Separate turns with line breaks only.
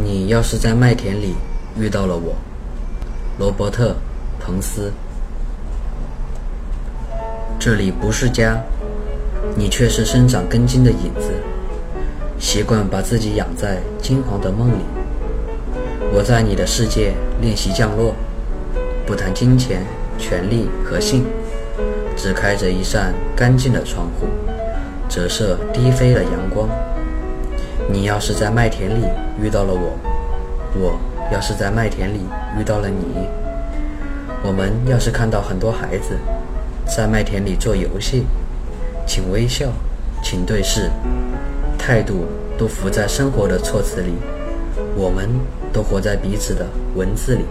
你要是在麦田里遇到了我，罗伯特·彭斯，这里不是家，你却是生长根茎的影子，习惯把自己养在金黄的梦里。我在你的世界练习降落，不谈金钱、权力和性，只开着一扇干净的窗户，折射低飞的阳光。你要是在麦田里遇到了我，我要是在麦田里遇到了你，我们要是看到很多孩子在麦田里做游戏，请微笑，请对视，态度都浮在生活的措辞里，我们都活在彼此的文字里。